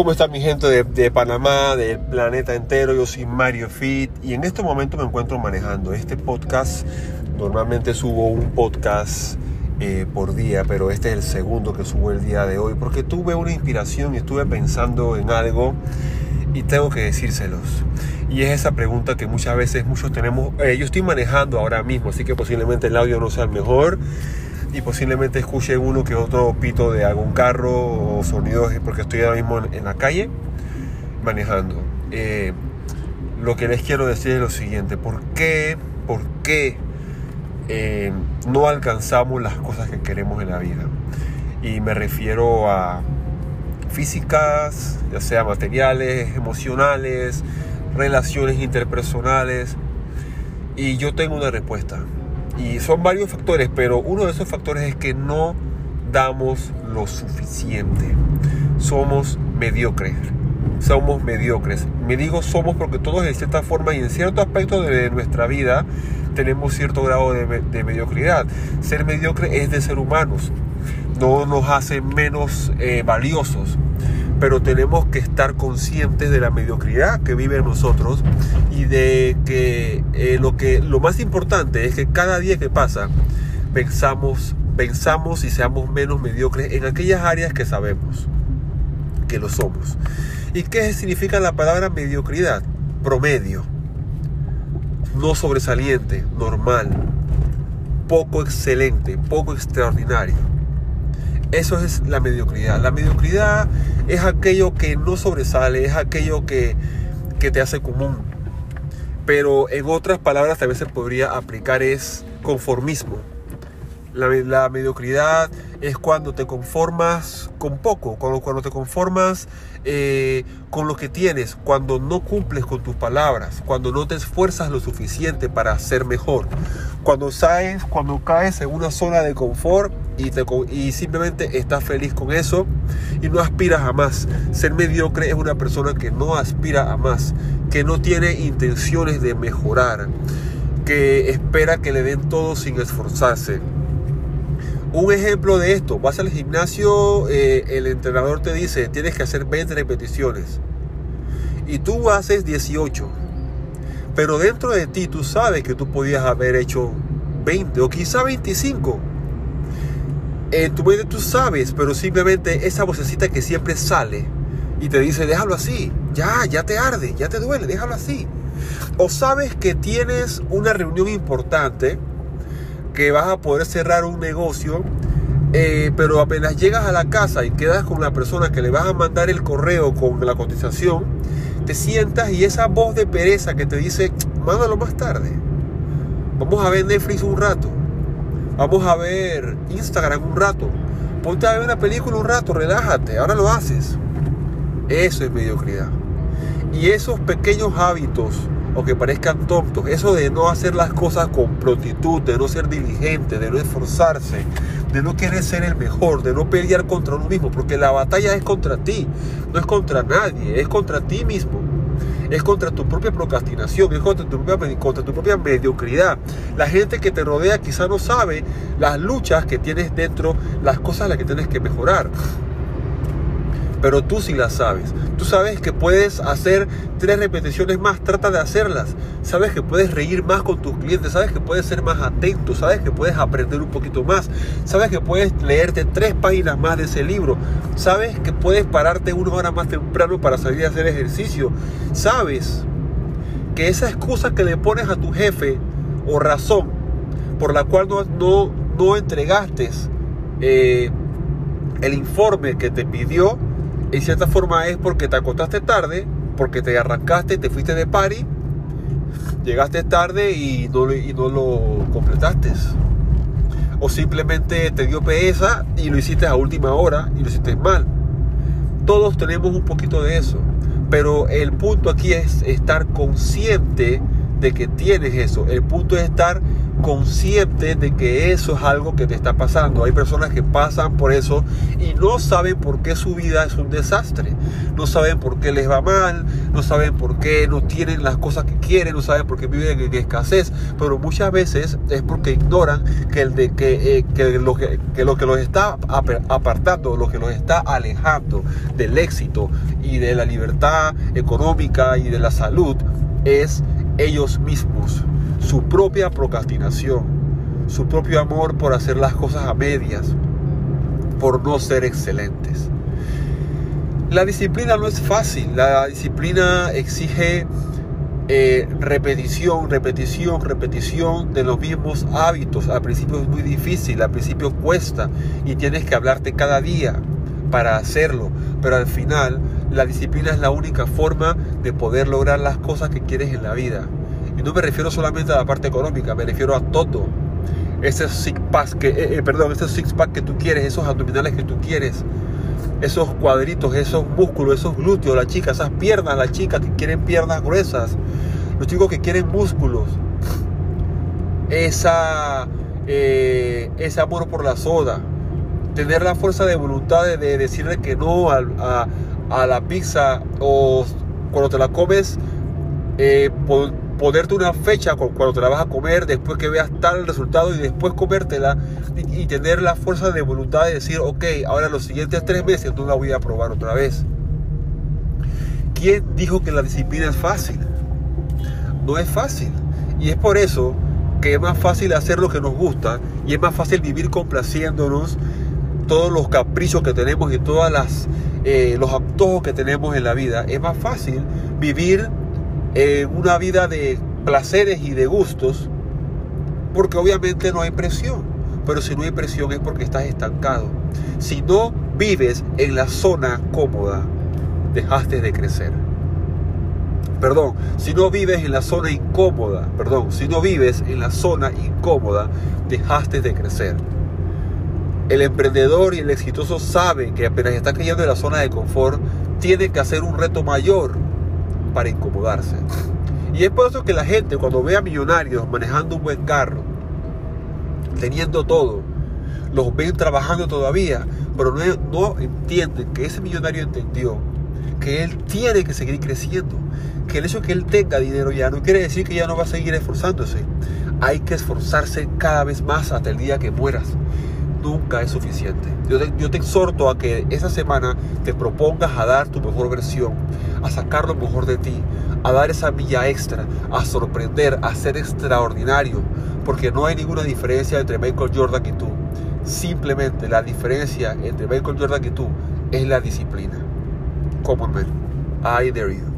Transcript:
¿Cómo está mi gente de, Panamá, del planeta entero? Yo soy Mario Fit y en este momento me encuentro manejando este podcast. Normalmente subo un podcast eh, por día, pero este es el segundo que subo el día de hoy porque tuve una inspiración y estuve pensando en algo y tengo que decírselos. Y es esa pregunta que muchas veces muchos tenemos. Eh, yo estoy manejando ahora mismo, así que posiblemente el audio no sea el mejor y posiblemente escuche uno que otro pito de algún carro o sonidos porque estoy ahora mismo en, la calle manejando. Eh, lo que les quiero decir es lo siguiente, ¿por qué, por qué eh, no alcanzamos las cosas que queremos en la vida? Y me refiero a físicas, ya sea materiales, emocionales, relaciones interpersonales. Y yo tengo una respuesta. Y son varios factores, pero uno de esos factores es que no damos lo suficiente. Somos mediocres. Somos mediocres. Me digo somos porque todos en cierta forma y en cierto aspecto de nuestra vida tenemos cierto grado de, mediocridad. Ser mediocre es de ser humanos. No nos hace menos eh, valiosos pero tenemos que estar conscientes de la mediocridad que vive en nosotros y de que, eh, lo que lo más importante es que cada día que pasa pensamos, pensamos y seamos menos mediocres en aquellas áreas que sabemos que lo somos. ¿Y qué significa la palabra mediocridad? Promedio, no sobresaliente, normal, poco excelente, poco extraordinario. Eso es la mediocridad. La mediocridad es aquello que no sobresale, es aquello que, te hace común. Pero en otras palabras también se podría aplicar es conformismo. La, mediocridad es cuando te conformas con poco, cuando, cuando te conformas eh, con lo que tienes, cuando no cumples con tus palabras, cuando no te esfuerzas lo suficiente para ser mejor, cuando sabes, cuando caes en una zona de confort y, te, y simplemente estás feliz con eso y no aspiras a más. Ser mediocre es una persona que no aspira a más, que no tiene intenciones de mejorar, que espera que le den todo sin esforzarse un ejemplo de esto, vas al gimnasio, eh, el entrenador te dice, tienes que hacer 20 repeticiones. Y tú haces 18. Pero dentro de ti tú sabes que tú podías haber hecho 20 o quizá 25. En tu mente tú sabes, pero simplemente esa vocecita que siempre sale y te dice, déjalo así, ya, ya te arde, ya te duele, déjalo así. O sabes que tienes una reunión importante que vas a poder cerrar un negocio, eh, pero apenas llegas a la casa y quedas con la persona que le vas a mandar el correo con la cotización, te sientas y esa voz de pereza que te dice, mándalo más tarde. Vamos a ver Netflix un rato. Vamos a ver Instagram un rato. Ponte a ver una película un rato, relájate. Ahora lo haces. Eso es mediocridad. Y esos pequeños hábitos o que parezcan tontos. Eso de no hacer las cosas con prontitud, de no ser diligente, de no esforzarse, de no querer ser el mejor, de no pelear contra uno mismo, porque la batalla es contra ti, no es contra nadie, es contra ti mismo. Es contra tu propia procrastinación, es contra tu propia, contra tu propia mediocridad. La gente que te rodea quizá no sabe las luchas que tienes dentro, las cosas a las que tienes que mejorar pero tú sí las sabes. Tú sabes que puedes hacer tres repeticiones más, trata de hacerlas. Sabes que puedes reír más con tus clientes, sabes que puedes ser más atento, sabes que puedes aprender un poquito más, sabes que puedes leerte tres páginas más de ese libro, sabes que puedes pararte una hora más temprano para salir a hacer ejercicio, sabes que esa excusa que le pones a tu jefe o razón por la cual no, no, entregaste eh, el informe que te pidió, en cierta forma es porque te acostaste tarde, porque te arrancaste, te fuiste de party, llegaste tarde y no, lo completaste. O simplemente te dio pereza y lo hiciste a última hora y lo hiciste mal. Todos tenemos un poquito de eso. Pero el punto aquí es estar consciente de que tienes eso. El punto es estar consciente de que eso es algo que te está pasando. Hay personas que pasan por eso y no saben por qué su vida es un desastre. No saben por qué les va mal, no saben por qué no tienen las cosas que quieren, no saben por qué viven en escasez. Pero muchas veces es porque ignoran que, eh, lo, que, que lo que los está apartando, lo que los está alejando del éxito y de la libertad económica y de la salud es ellos mismos su propia procrastinación, su propio amor por hacer las cosas a medias, por no ser excelentes. La disciplina no es fácil, la disciplina exige eh, repetición, repetición, repetición de los mismos hábitos. Al principio es muy difícil, al principio cuesta y tienes que hablarte cada día para hacerlo, pero al final la disciplina es la única forma de poder lograr las cosas que quieres en la vida. Y no me refiero solamente a la parte económica, me refiero a todo. Ese six pack que, eh, eh, perdón, ese six pack que tú quieres, esos abdominales que tú quieres, esos cuadritos, esos músculos, esos glúteos, la chica, esas piernas, las chicas que quieren piernas gruesas, los chicos que quieren músculos, esa, eh, ese amor por la soda, tener la fuerza de voluntad de, decirle que no a, la pizza o cuando te la comes, eh, ponerte una fecha cuando te la vas a comer, después que veas tal resultado y después comértela y, tener la fuerza de voluntad de decir, ok, ahora los siguientes tres meses no la voy a probar otra vez. ¿Quién dijo que la disciplina es fácil? No es fácil. Y es por eso que es más fácil hacer lo que nos gusta y es más fácil vivir complaciéndonos todos los caprichos que tenemos y todas las eh, los antojos que tenemos en la vida. Es más fácil vivir eh, una vida de placeres y de gustos, porque obviamente no hay presión. Pero si no hay presión es porque estás estancado. Si no vives en la zona cómoda, dejaste de crecer. Perdón, si no vives en la zona incómoda, perdón, si no vives en la zona incómoda, dejaste de crecer. El emprendedor y el exitoso saben que apenas está cayendo en la zona de confort, tiene que hacer un reto mayor para incomodarse. Y es por eso que la gente cuando ve a millonarios manejando un buen carro, teniendo todo, los ven trabajando todavía, pero no, no entienden que ese millonario entendió que él tiene que seguir creciendo, que el hecho de que él tenga dinero ya no quiere decir que ya no va a seguir esforzándose. Hay que esforzarse cada vez más hasta el día que mueras nunca es suficiente. Yo te, exhorto a que esa semana te propongas a dar tu mejor versión, a sacar lo mejor de ti, a dar esa milla extra, a sorprender, a ser extraordinario, porque no hay ninguna diferencia entre Michael Jordan y tú. Simplemente la diferencia entre Michael Jordan y tú es la disciplina. Common man, I dare you.